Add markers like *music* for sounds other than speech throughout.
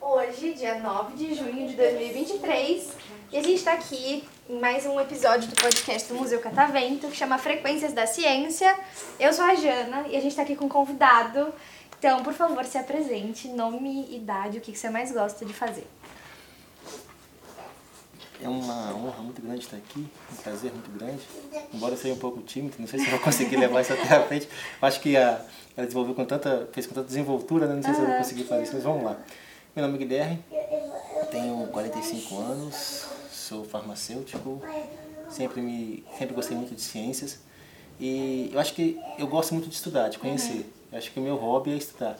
Hoje, dia 9 de junho de 2023, e a gente está aqui em mais um episódio do podcast do Museu Catavento, que chama Frequências da Ciência. Eu sou a Jana e a gente está aqui com um convidado. Então, por favor, se apresente, nome, idade, o que você mais gosta de fazer. É uma honra muito grande estar aqui, um prazer muito grande. Embora eu seja um pouco tímido, não sei se eu vou conseguir *laughs* levar isso até a frente. Acho que a, ela desenvolveu com tanta, fez com tanta desenvoltura, né? não sei se eu vou conseguir fazer isso, mas vamos lá. Meu nome é Guilherme, tenho 45 anos, sou farmacêutico, sempre, me, sempre gostei muito de ciências e eu acho que eu gosto muito de estudar, de conhecer. Eu acho que o meu hobby é estudar.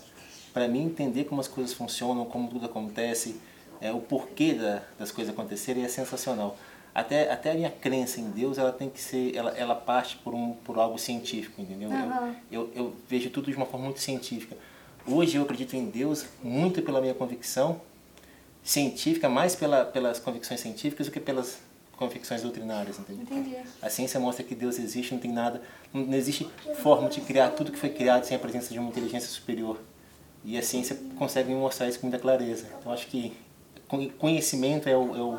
Para mim, entender como as coisas funcionam, como tudo acontece, é, o porquê da, das coisas acontecerem é sensacional. Até, até a minha crença em Deus, ela tem que ser, ela, ela parte por, um, por algo científico, entendeu? Aham. Eu, eu, eu vejo tudo de uma forma muito científica. Hoje eu acredito em Deus muito pela minha convicção científica, mais pela, pelas convicções científicas do que pelas convicções doutrinárias, entendeu? Entendi. A ciência mostra que Deus existe, não tem nada, não existe forma de criar tudo que foi criado sem a presença de uma inteligência superior. E a ciência consegue mostrar isso com muita clareza. Então acho que conhecimento é o, é o,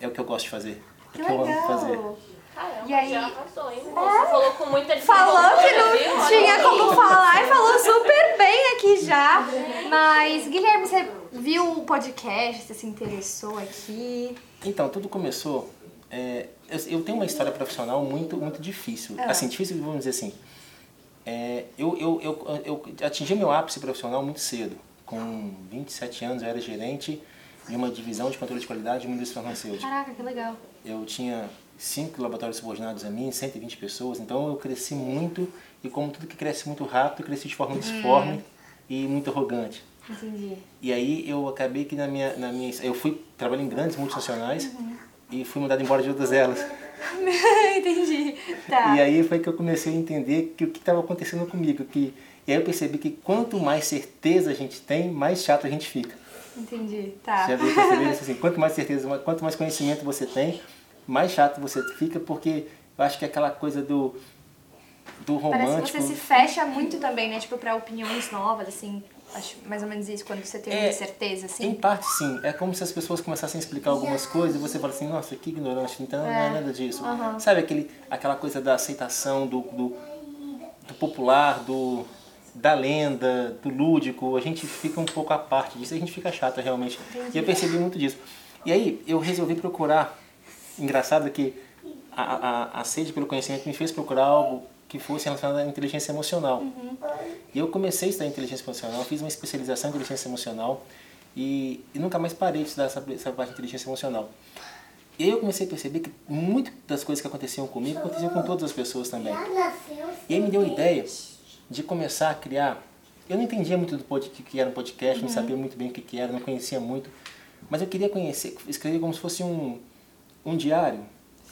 é o que eu gosto de fazer. Que é o que eu amo fazer. legal! Caramba, E aí- já arrasou, hein? Você falou com muita Falou que não viu? tinha como falar e falou super bem aqui já. Mas, Guilherme, você viu o podcast? Você se interessou aqui? Então, tudo começou. é, eu, eu tenho uma história profissional muito, muito difícil. Ah. Assim, difícil, vamos dizer assim. É, eu, eu, eu, eu atingi meu ápice profissional muito cedo. Com 27 anos, eu era gerente de uma divisão de controle de qualidade de uma indústria farmacêutica. Caraca, que legal. Eu tinha cinco laboratórios subordinados a mim, 120 pessoas, então eu cresci muito e como tudo que cresce muito rápido, eu cresci de forma disforme e muito arrogante. Entendi. E aí eu acabei que na minha, na minha eu fui trabalhar em grandes multinacionais e fui mandado embora de todas elas. *laughs* Entendi. Tá. E aí foi que eu comecei a entender que o que estava acontecendo comigo, que e aí eu percebi que quanto mais certeza a gente tem, mais chato a gente fica. Entendi. Tá. Já veio assim, quanto mais certeza, quanto mais conhecimento você tem, mais chato você fica, porque eu acho que é aquela coisa do do Parece romântico. que você se fecha muito também, né? Tipo, pra opiniões novas, assim. Acho mais ou menos isso, quando você tem É, certeza, Em assim. parte, sim. É como se as pessoas começassem a explicar algumas coisas e você fala assim, nossa, que ignorante, então não é nada disso. Sabe aquele, aquela coisa da aceitação do, do, do popular, do, da lenda, do lúdico, a gente fica um pouco à parte disso, a gente fica chata realmente. E eu percebi muito disso. E aí eu resolvi procurar, engraçado que a, a, a sede pelo conhecimento me fez procurar algo que fosse relacionado à inteligência emocional. E eu comecei a estudar inteligência emocional, fiz uma especialização em inteligência emocional e, e nunca mais parei de estudar essa, essa parte de inteligência emocional. E eu comecei a perceber que muitas das coisas que aconteciam comigo aconteciam com todas as pessoas também. E aí me deu a ideia de começar a criar. Eu não entendia muito do que era um podcast, não sabia muito bem o que, que era, não conhecia muito, mas eu queria conhecer, escrever como se fosse um, um diário.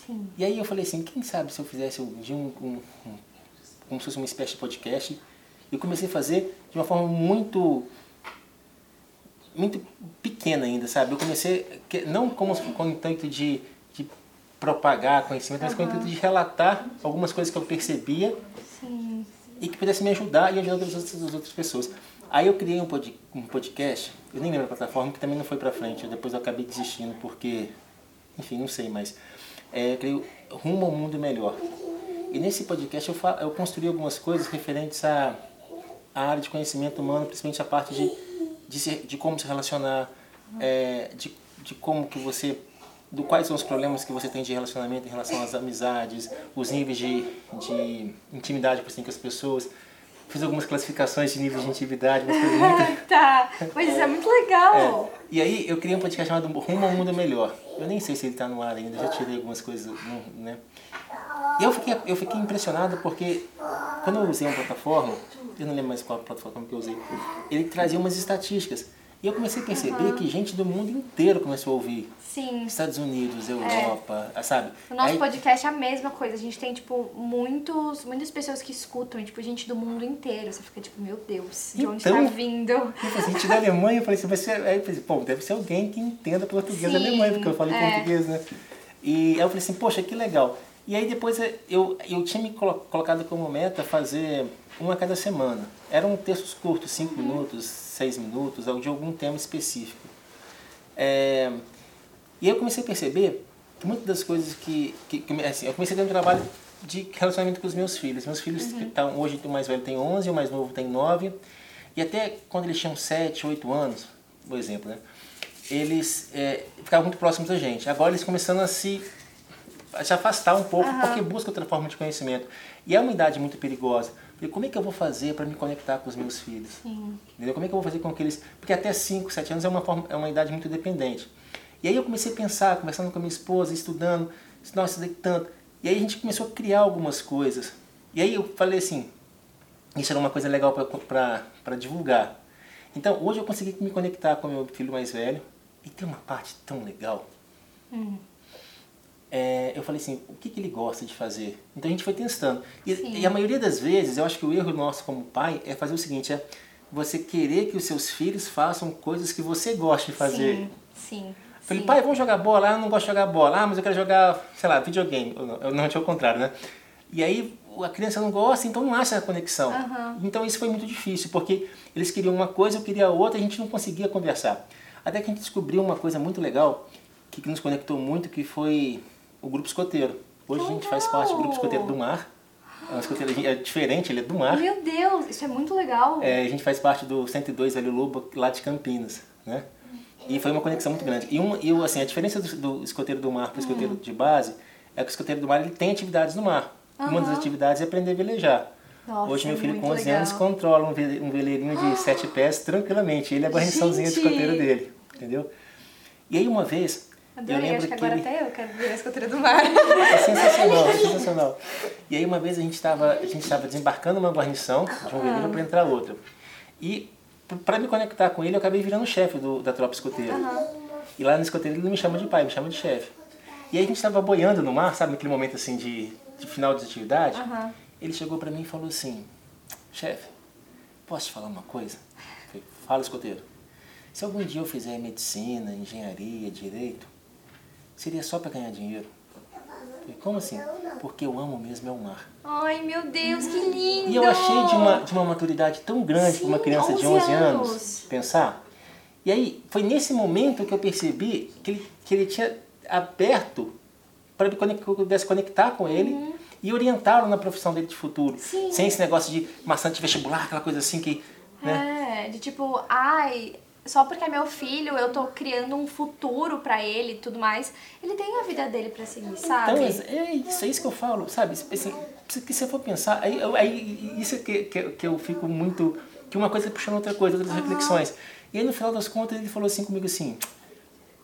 Sim. E aí eu falei assim, quem sabe se eu fizesse dia um, um, um- como se fosse uma espécie de podcast. E eu comecei a fazer de uma forma muito muito pequena ainda, sabe? Eu comecei, que- não como com o intuito de, de propagar conhecimento, mas com o intuito de relatar algumas coisas que eu percebia Sim. e que pudesse me ajudar e ajudar as outras, as outras pessoas. Aí eu criei um, pod, um podcast, eu nem lembro a plataforma, que também não foi pra frente, depois eu acabei desistindo porque, enfim, não sei mais. É, eu criei o Rumo ao Mundo Melhor. E nesse podcast eu, fa- eu construí algumas coisas referentes à, à área de conhecimento humano, principalmente a parte de, de, se- de como se relacionar, é, de, de como que você do quais são os problemas que você tem de relacionamento em relação às amizades, os níveis de, de intimidade que você tem com as pessoas. Fiz algumas classificações de níveis de intimidade, coisas muito... *laughs* Tá. Mas isso é muito legal. É. E aí eu criei um podcast chamado Rumo ao Mundo Melhor. Eu nem sei se ele está no ar ainda, já tirei algumas coisas, né? E eu fiquei, eu fiquei impressionado porque quando eu usei uma plataforma, eu não lembro mais qual plataforma que eu usei, ele trazia umas estatísticas. E eu comecei a perceber uhum. que gente do mundo inteiro começou a ouvir. Sim. Estados Unidos, Europa, é. sabe? O nosso Aí... podcast é a mesma coisa. A gente tem, tipo, muitos, muitas pessoas que escutam, tipo, gente do mundo inteiro. Você fica, tipo, meu Deus, de então, onde tá vindo? Eu falei, gente da Alemanha, eu falei assim, vai ser... Aí eu falei, pô, deve ser alguém que entenda português Sim, da Alemanha, porque eu falei é. português, né? E aí eu falei assim, poxa, que legal. E aí depois eu, eu tinha me colocado como meta fazer uma a cada semana. Eram textos curtos, cinco uhum. minutos, seis minutos, de algum tema específico. É, e eu comecei a perceber que muitas das coisas que, que, que assim, eu comecei a ter um trabalho de relacionamento com os meus filhos. Meus filhos, uhum. Tá, hoje o mais velho tem 11, o mais novo tem 9. E até quando eles tinham 7, 8 anos, por exemplo, né, eles é, ficavam muito próximos da gente. Agora eles começando a se, a se afastar um pouco, uhum. porque buscam outra forma de conhecimento. E é uma idade muito perigosa. E como é que eu vou fazer para me conectar com os meus filhos? Sim. Entendeu? Como é que eu vou fazer com que eles... Porque até 5, 7 anos é uma, forma, é uma idade muito dependente. E aí eu comecei a pensar, conversando com a minha esposa, estudando, nossa, estudei tanto. E aí a gente começou a criar algumas coisas. E aí eu falei assim, isso era uma coisa legal para divulgar. Então hoje eu consegui me conectar com meu filho mais velho. E tem uma parte tão legal. Hum. É, eu falei assim, o que, que, ele gosta de fazer? Então a gente foi testando. E, e, a maioria das vezes, eu acho que o erro nosso como pai é fazer o seguinte, é você querer que os seus filhos façam coisas que você gosta de fazer. Sim, sim. Falei, pai, vamos jogar bola? Ah, eu não gosto de jogar bola. Ah, mas eu quero jogar, sei lá, videogame. Eu não, tinha o contrário, né? E aí a criança não gosta, então não acha a conexão. Uhum. Então isso foi muito difícil, porque eles queriam uma coisa, eu queria outra, a gente não conseguia conversar. Até que a gente descobriu uma coisa muito legal, que nos conectou muito, que foi o Grupo Escoteiro. Hoje a gente faz parte do Grupo Escoteiro do Mar. É um escoteiro é diferente, ele é do mar. Meu Deus, isso é muito legal. É, a gente faz parte do 102 Velho Lobo, lá de Campinas, né? E foi uma conexão muito grande. E, um, e assim, a diferença do, do escoteiro do mar para o escoteiro de base é que o escoteiro do mar ele tem atividades no mar. Uhum. Uma das atividades é aprender a velejar. Nossa, Hoje meu filho com 11 legal. anos controla um veleirinho de 7 pés tranquilamente. Ele é a guarniçãozinha de escoteiro dele, entendeu? E aí uma vez... Adorei, eu lembro acho que, que agora ele... até eu quero ver a escoteira do mar. É sensacional, *laughs* é sensacional. E aí uma vez a gente estava desembarcando uma guarnição de um veleiro para entrar outra. E para me conectar com ele, eu acabei virando chefe da tropa escoteira. Uhum. E lá no escoteiro ele não me chama de pai, me chama de chefe. E aí a gente estava boiando no mar, sabe, naquele momento assim de, de final de atividade. Uhum. Ele chegou para mim e falou assim: chefe, posso te falar uma coisa? Eu falei, Fala, escoteiro. Se algum dia eu fizer medicina, engenharia, direito, seria só para ganhar dinheiro. Falei, como assim? Porque eu amo mesmo é o mar. Ai, meu Deus, que lindo! E eu achei de uma, de uma maturidade tão grande para uma criança de 11 anos. anos pensar. E aí, foi nesse momento que eu percebi que ele, que ele tinha aberto para que eu pudesse conectar com ele uhum. e orientá-lo na profissão dele de futuro. Sim. Sem esse negócio de maçã de vestibular, aquela coisa assim que. Né? É, de tipo, ai, só porque é meu filho, eu tô criando um futuro para ele e tudo mais. Ele tem a vida dele para seguir, sabe? Então, é isso, é isso que eu falo, sabe? Assim, que se eu for pensar, aí, aí isso que, que, que eu fico muito. que uma coisa puxando outra coisa, outras uhum. reflexões. E aí no final das contas ele falou assim comigo assim: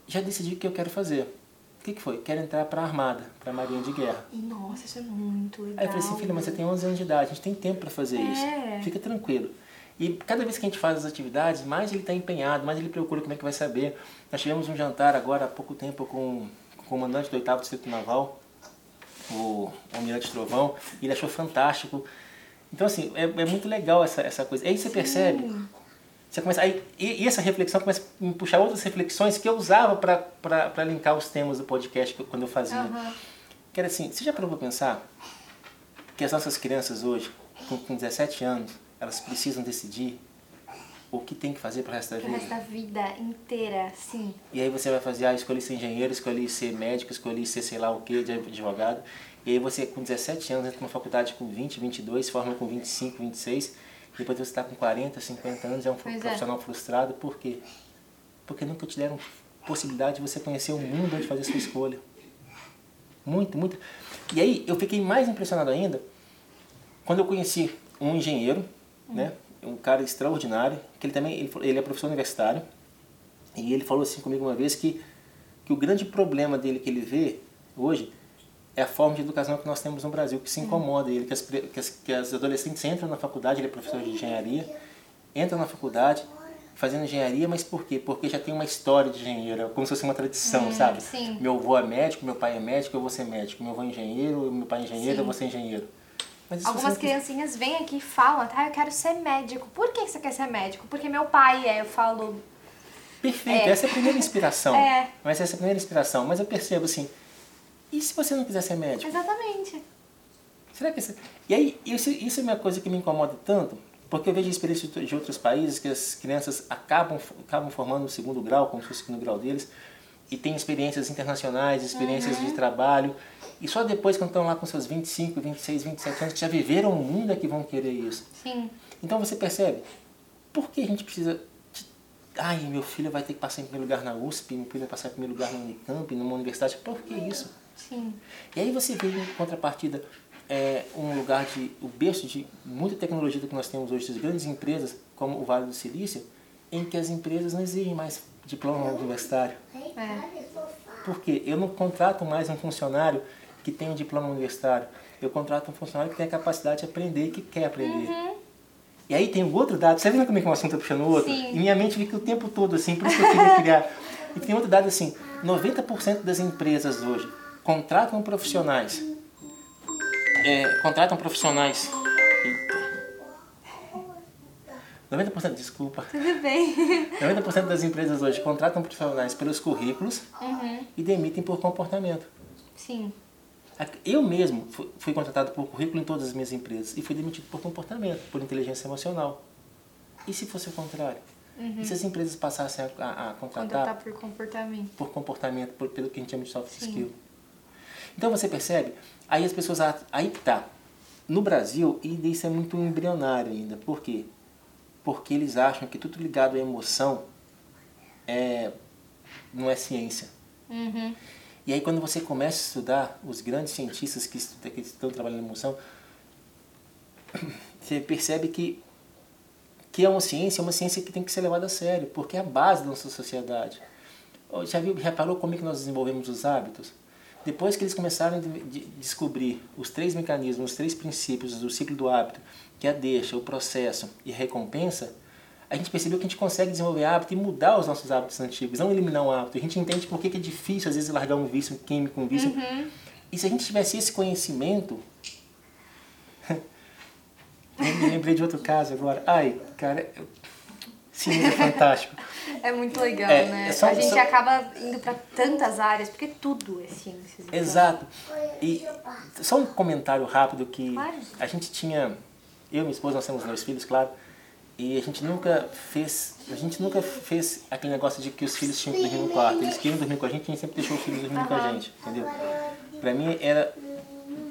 já decidi o que eu quero fazer. O que, que foi? Quero entrar para a Armada, para a Marinha de Guerra. Nossa, isso é muito legal. Aí eu falei assim, filha, mas você tem 11 anos de idade, a gente tem tempo para fazer é. isso. Fica tranquilo. E cada vez que a gente faz as atividades, mais ele está empenhado, mais ele procura como é que vai saber. Nós tivemos um jantar agora há pouco tempo com, com o comandante do 8 Distrito Naval, o Almirante Trovão, e ele achou fantástico. Então, assim, é, é muito legal essa, essa coisa. Aí você Sim. percebe, você começa, aí, e, e, essa reflexão começa a me puxar outras reflexões que eu usava para linkar os temas do podcast quando eu fazia. Uhum. Que era assim, você já parou para pensar que as nossas crianças hoje, com, com 17 anos, elas precisam decidir o que tem que fazer para o resto da vida. Para o resto da vida inteira, sim. E aí você vai fazer, ah, escolhi ser engenheiro, escolhi ser médico, escolhi ser sei lá o que, de advogado. E aí você com 17 anos entra numa faculdade com 20, 22, se forma com 25, 26. Depois você está com 40, 50 anos, é um pois é. profissional é. frustrado. Por quê? Porque nunca te deram possibilidade de você conhecer o mundo antes de fazer a sua escolha. Muito, muito. E aí eu fiquei mais impressionado ainda quando eu conheci um engenheiro né? Um cara extraordinário, que ele também ele, ele é professor universitário. E ele falou assim comigo uma vez que, que o grande problema dele que ele vê hoje é a forma de educação que nós temos no Brasil, que se incomoda ele, que as, que as, que as adolescentes entram na faculdade, ele é professor de engenharia, entram na faculdade, fazendo engenharia, mas por quê? Porque já tem uma história de engenheiro, como se fosse uma tradição, Hum, sabe? sim. Meu avô é médico, meu pai é médico, eu vou ser médico. Meu avô é engenheiro, meu pai é engenheiro, Sim. eu vou ser engenheiro. Algumas você criancinhas vêm aqui e falam, tá, eu quero ser médico. Por que você quer ser médico? Porque meu pai é, eu falo, Perfeito, É. essa é a primeira inspiração. *laughs* É. Mas essa é a primeira inspiração. Mas eu percebo assim, e se você não quiser ser médico? exatamente. Será que... Esse... E aí, isso, isso é uma coisa que me incomoda tanto, porque eu vejo experiências de outros países que as crianças acabam, acabam formando o segundo grau, como se fosse o segundo grau deles, e tem experiências internacionais, experiências Uhum. de trabalho, e só depois, quando estão lá com seus 25, 26, 27 anos, que já viveram o mundo, é que vão querer isso. Sim. Então você percebe, por que a gente precisa. De... Ai, meu filho vai ter que passar em primeiro lugar na USP, meu filho vai passar em primeiro lugar na Unicamp, numa universidade. Por que isso? Sim. E aí você vê em contrapartida é, um lugar de. o berço de muita tecnologia que nós temos hoje, das grandes empresas, como o Vale do Silício, em que as empresas não exigem mais diploma universitário. É. Por quê? Eu não contrato mais um funcionário que tem um diploma universitário. Eu contrato um funcionário que tem a capacidade de aprender e que quer aprender. E aí tem o outro dado. Você vê como é que um assunto tá puxando o outro? Sim. E minha mente fica o tempo todo assim, por isso que eu queria criar. *laughs* E tem outro dado assim, 90% das empresas hoje contratam profissionais. É, contratam profissionais. 90%, desculpa. Tudo bem. *laughs* 90% das empresas hoje contratam profissionais pelos currículos e demitem por comportamento. Sim. Eu mesmo fu- fui contratado por currículo em todas as minhas empresas e fui demitido por comportamento, por inteligência emocional. E se fosse o contrário? E se as empresas passassem a, a- a contratar Contratar por comportamento. por comportamento, por, pelo que a gente chama de soft Sim. skill? Então você percebe? Aí as pessoas. Aí que tá. No Brasil, e isso é muito embrionário ainda. Por quê? Porque eles acham que tudo ligado à emoção é, não é ciência. Uhum. E aí quando você começa a estudar os grandes cientistas que, estu- que estão trabalhando em emoção, você percebe que, que é uma ciência, é uma ciência que tem que ser levada a sério, porque é a base da nossa sociedade. Já viu, reparou como é que nós desenvolvemos os hábitos? Depois que eles começaram a de- de- descobrir os três mecanismos, os três princípios do ciclo do hábito, que é a deixa, o processo e a recompensa, a gente percebeu que a gente consegue desenvolver hábito e mudar os nossos hábitos antigos, não eliminar um hábito. A gente entende por que que é difícil, às vezes, largar um vício um químico, um vício. E se a gente tivesse esse conhecimento... *laughs* eu me lembrei de outro caso agora. Ai, cara, ciência é fantástico. *laughs* É muito legal, É, né? é só- a gente só- acaba indo pra tantas áreas, porque tudo é ciências. então. Exato. E só um comentário rápido que Claro. a gente tinha, eu e minha esposa, nós temos dois filhos, claro, e a gente nunca fez, a gente nunca fez aquele negócio de que os filhos tinham que dormir no quarto. Eles queriam dormir com a gente, a gente sempre deixou os filhos dormir com a gente, entendeu? Pra mim era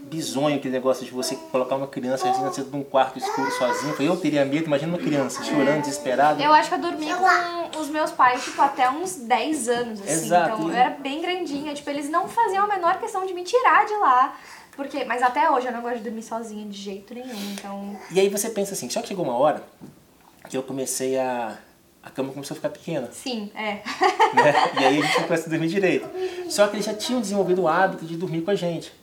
bizonho aquele negócio de você colocar uma criança dentro de um quarto escuro sozinho. Eu teria medo, imagina uma criança chorando, desesperada. Eu acho que eu dormi com os meus pais, tipo, até uns 10 anos, assim. Exato. Então, eu era bem grandinha. Tipo, eles não faziam a menor questão de me tirar de lá. Porque, mas até hoje eu não gosto de dormir sozinha de jeito nenhum. Então, E aí você pensa assim, só que chegou uma hora que eu comecei a... A cama começou a ficar pequena. sim, é. né? E aí a gente não começa a dormir direito. Só que eles já tinham desenvolvido o hábito de dormir com a gente.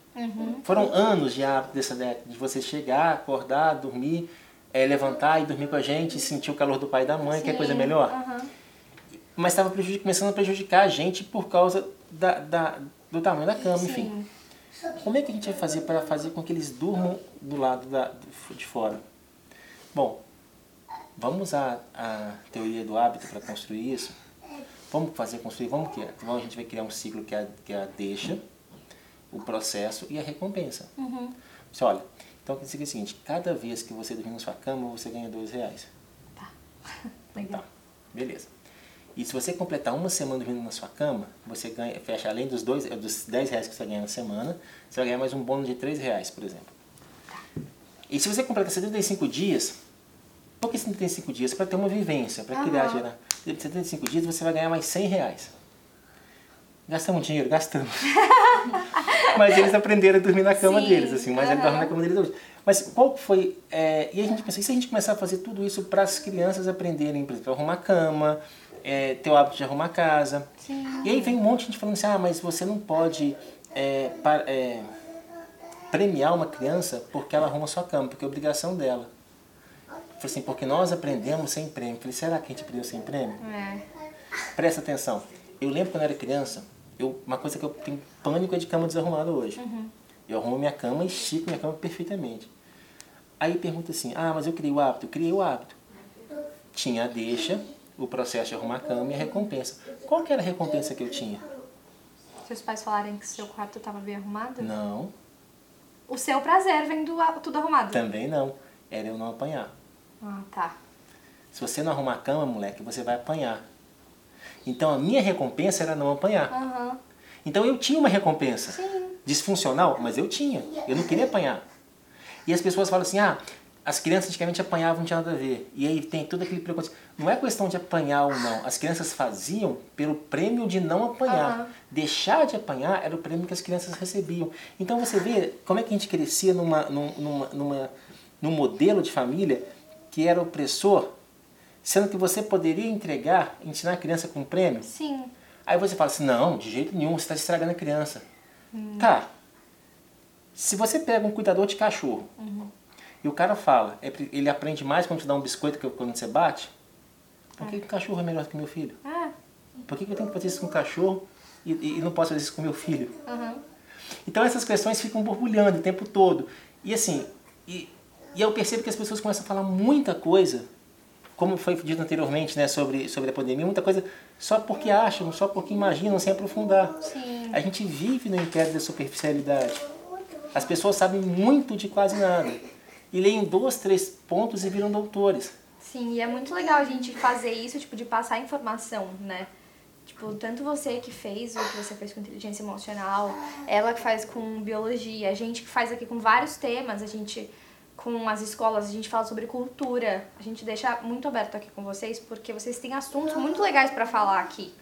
Foram anos de hábito dessa década, de você chegar, acordar, dormir, eh, levantar e dormir com a gente, sentir o calor do pai e da mãe, que é coisa melhor. Aham. Mas estava começando a prejudicar a gente por causa da, da- do tamanho da cama, enfim. Sim. Como é que a gente vai fazer para fazer com que eles durmam do lado da, de fora? Bom, vamos usar a teoria do hábito para construir isso? Vamos fazer construir, vamos que então a gente vai criar um ciclo que é, a- que é a deixa, o processo e a recompensa. Você olha, então quer dizer o seguinte, cada vez que você dormir na sua cama, você ganha dois reais. Tá. *laughs* Legal. Tá, beleza. E se você completar uma semana dormindo na sua cama, você ganha, fecha além dos, dois, eh, dos 10 reais que você ganha na semana, você vai ganhar mais um bônus de 3 reais, por exemplo. E se você completar 75 dias, por que 75 dias? Para ter uma vivência, para criar, Aham. gerar. 75 dias você vai ganhar mais 100 reais. Gastamos dinheiro? Gastamos. *laughs* *laughs* mas eles aprenderam a dormir na cama Sim, deles, assim, mas eles dormem na aham. cama deles hoje. Mas qual foi. é, e a gente pensou, e se a gente começar a fazer tudo isso para as crianças aprenderem, por exemplo, arrumar cama, é, ter o hábito de arrumar casa. Sim. E aí vem um monte de gente falando assim, ah, mas você não pode é, é, premiar uma criança porque ela arruma sua cama, porque é obrigação dela. falei assim, porque nós aprendemos sem prêmio. Eu falei, será que a gente aprendeu sem prêmio? É. Presta atenção. Eu lembro quando eu era criança, eu, uma coisa que eu tenho pânico é de cama desarrumada hoje. Eu arrumo minha cama e estico minha cama perfeitamente. Aí pergunta assim, ah, mas eu criei o hábito. Eu criei o hábito. Tinha a deixa, o processo de arrumar a cama e a recompensa. Qual que era a recompensa que eu tinha? Seus pais falarem que seu quarto estava bem arrumado? Não, O seu prazer vendo a- tudo arrumado. também não. Era eu não apanhar. Ah, tá. Se você não arrumar a cama, moleque, você vai apanhar. Então a minha recompensa era não apanhar. Aham. Então eu tinha uma recompensa. Sim. Disfuncional, mas eu tinha. Eu não queria apanhar. E as pessoas falam assim: ah, as crianças antigamente apanhavam, não tinha nada a ver. E aí tem todo aquele preconceito. Não é questão de apanhar ou não. As crianças faziam pelo prêmio de não apanhar. Aham. Deixar de apanhar era o prêmio que as crianças recebiam. Então você vê como é que a gente crescia numa, num- numa, numa, num modelo de família que era opressor, sendo que você poderia entregar, ensinar a criança com prêmio. Sim. Aí você fala assim, não, de jeito nenhum, você está estragando a criança. Tá. Se você pega um cuidador de cachorro e o cara fala, é ele aprende mais quando te dá um biscoito que quando você bate, por que, que o cachorro é melhor que meu filho? Ah. Por que, que eu tenho que fazer isso com o cachorro e, e- não posso fazer isso com meu filho? Aham. Então essas questões ficam borbulhando o tempo todo. E assim, e, e eu percebo que as pessoas começam a falar muita coisa, como foi dito anteriormente, né, sobre, sobre a pandemia, muita coisa só porque acham, só porque imaginam, sem aprofundar. Sim. A gente vive no império da superficialidade. As pessoas sabem muito de quase nada. E leem dois, três pontos e viram doutores. Sim, e é muito legal a gente fazer isso, tipo, de passar informação, né? Tipo, tanto você que fez o que você fez com inteligência emocional, ela que faz com biologia, a gente que faz aqui com vários temas, a gente com as escolas, a gente fala sobre cultura. A gente deixa muito aberto aqui com vocês porque vocês têm assuntos muito legais pra falar aqui.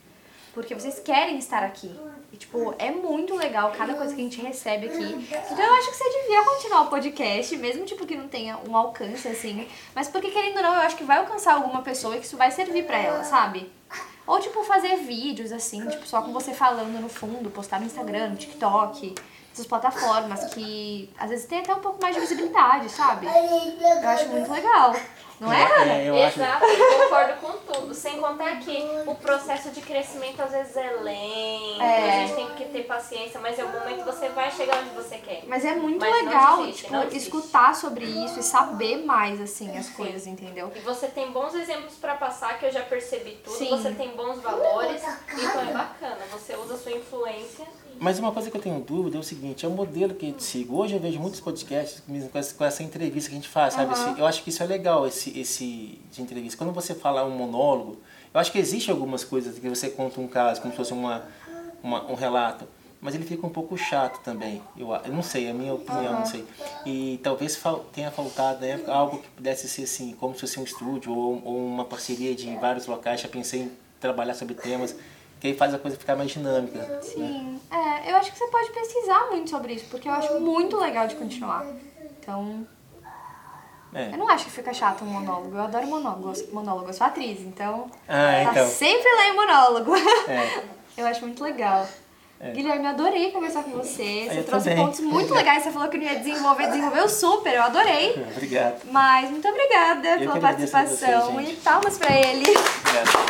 Porque vocês querem estar aqui. E, tipo, é muito legal cada coisa que a gente recebe aqui. Então eu acho que você devia continuar o podcast, mesmo tipo que não tenha um alcance assim. Mas porque querendo ou não, eu acho que vai alcançar alguma pessoa e que isso vai servir pra ela, sabe? Ou tipo fazer vídeos assim, tipo só com você falando no fundo, postar no Instagram, no TikTok, essas plataformas que às vezes tem até um pouco mais de visibilidade, sabe? Eu acho muito legal. Não é, Ana? É, eu acho. Exato, eu concordo com tudo. Sem contar que o processo de crescimento às vezes é lento, É. a gente tem que ter paciência, mas em algum momento você vai chegar onde você quer. Mas é muito Mas legal, desiste, tipo, escutar sobre isso e saber mais, assim, as coisas, entendeu? E você tem bons exemplos pra passar, que eu já percebi tudo, Sim. você tem bons valores, então é bacana. Você usa a sua influência. Mas uma coisa que eu tenho dúvida é o seguinte, é o modelo que eu sigo. Hoje eu vejo muitos podcasts mesmo com essa, entrevista que a gente faz, sabe? Esse- eu acho que isso é legal, esse, esse de entrevista. Quando você fala um monólogo, eu acho que existe algumas coisas que você conta um caso, como se fosse uma, uma- um relato, mas ele fica um pouco chato também. Eu, eu não sei, é a minha opinião, não sei. E talvez fal- tenha faltado época algo que pudesse ser assim, como se fosse um estúdio ou, ou uma parceria de vários locais. Já pensei em trabalhar sobre temas que aí faz a coisa ficar mais dinâmica. né? Sim, é, eu acho que você pode pesquisar muito sobre isso, porque eu acho muito legal de continuar. Então, É. eu não acho que fica chato um monólogo, eu adoro monólogo, eu sou- monólogo, eu sou atriz, então, Ah, tá então. sempre lá em monólogo. É. *laughs* Eu acho muito legal. Guilherme, adorei conversar com você. Você Eu trouxe também. pontos muito legais. Você falou que não ia desenvolver, desenvolveu super, eu adorei. *laughs* Obrigado. Mas muito obrigada Eu pela participação gente. e palmas pra ele. Obrigado.